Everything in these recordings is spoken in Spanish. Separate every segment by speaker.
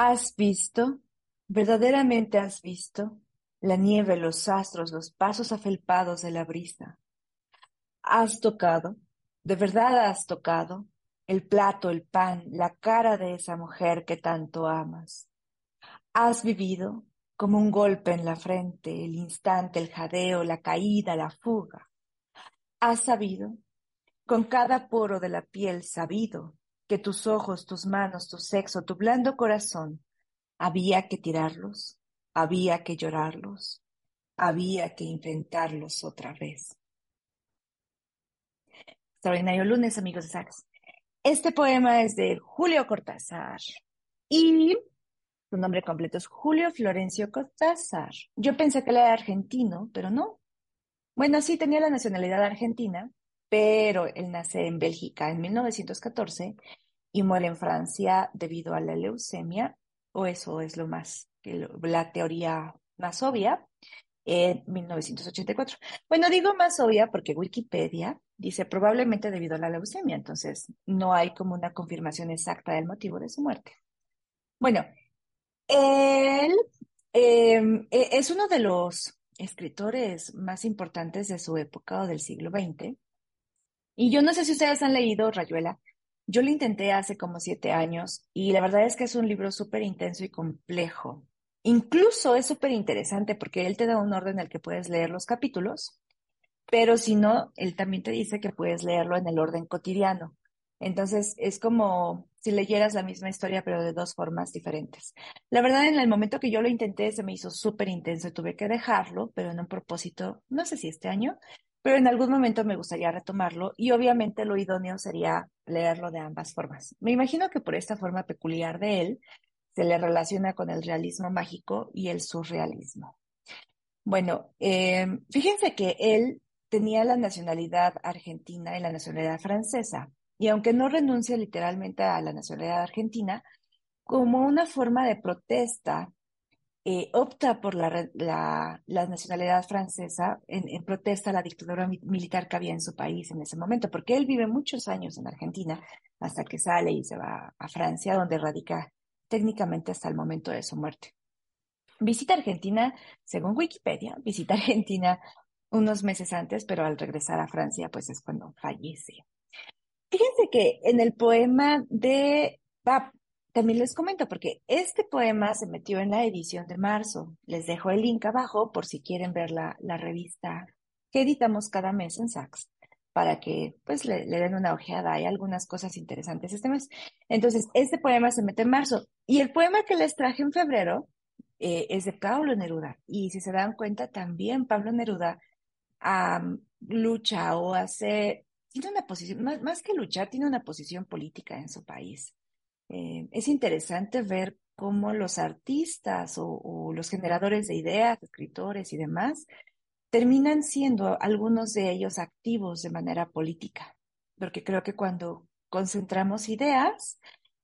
Speaker 1: ¿Has visto? ¿Verdaderamente has visto? La nieve, los astros, los pasos afelpados de la brisa. ¿Has tocado? ¿De verdad has tocado? El plato, el pan, la cara de esa mujer que tanto amas. ¿Has vivido? Como un golpe en la frente, el instante, el jadeo, la caída, la fuga. ¿Has sabido? Con cada poro de la piel sabido, que tus ojos, tus manos, tu sexo, tu blando corazón, había que tirarlos, había que llorarlos, había que inventarlos otra vez. Extraordinario lunes, amigos de Sax. Este poema es de Julio Cortázar y su nombre completo es Julio Florencio Cortázar. Yo pensé que él era argentino, pero no. Bueno, sí tenía la nacionalidad argentina, pero él nace en Bélgica en 1914 y muere en Francia debido a la leucemia, o eso es lo más, la teoría más obvia, en 1984. Bueno, digo más obvia porque Wikipedia dice probablemente debido a la leucemia, entonces no hay como una confirmación exacta del motivo de su muerte. Bueno, él em, e, es uno de los escritores más importantes de su época o del siglo XX y yo no sé si ustedes han leído Rayuela. Yo lo intenté hace como siete años y la verdad es que es un libro súper intenso y complejo. Incluso es súper interesante porque él te da un orden en el que puedes leer los capítulos, pero si no, él también te dice que puedes leerlo en el orden cotidiano. Entonces es como si leyeras la misma historia, pero de dos formas diferentes. La verdad, en el momento que yo lo intenté, se me hizo súper intenso tuve que dejarlo, pero en un propósito, no sé si este año, pero en algún momento me gustaría retomarlo y obviamente lo idóneo sería leerlo de ambas formas. Me imagino que por esta forma peculiar de él se le relaciona con el realismo mágico y el surrealismo. Bueno, em, fíjense que él tenía la nacionalidad argentina y la nacionalidad francesa, y aunque no renuncia literalmente a la nacionalidad argentina, como una forma de protesta eh, opta por la, nacionalidad francesa en, protesta a la dictadura militar que había en su país en ese momento, porque él vive muchos años en Argentina hasta que sale y se va a Francia, donde radica técnicamente hasta el momento de su muerte. Visita Argentina, según Wikipedia, visita Argentina unos meses antes, pero al regresar a Francia, pues es cuando fallece. Fíjense que en el poema de también les comento, porque este poema se metió en la edición de marzo. Les dejo el link abajo por si quieren ver la, revista que editamos cada mes en Saks para que pues le, den una ojeada. Hay algunas cosas interesantes este mes. Entonces, este poema se mete en marzo. Y el poema que les traje en febrero eh, es de Pablo Neruda. Y si se dan cuenta, también Pablo Neruda lucha o hace, tiene una posición, más, más que luchar, tiene una posición política en su país. Eh, es interesante ver cómo los artistas o, los generadores de ideas, escritores y demás, terminan siendo algunos de ellos activos de manera política, porque creo que cuando concentramos ideas,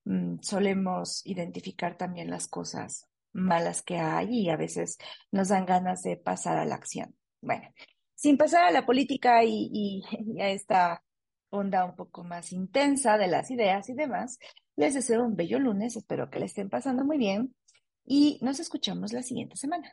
Speaker 1: mm, solemos identificar también las cosas malas que hay y a veces nos dan ganas de pasar a la acción. Bueno, sin pasar a la política y a esta onda un poco más intensa de las ideas y demás, les deseo un bello lunes, espero que le estén pasando muy bien y nos escuchamos la siguiente semana.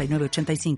Speaker 2: 85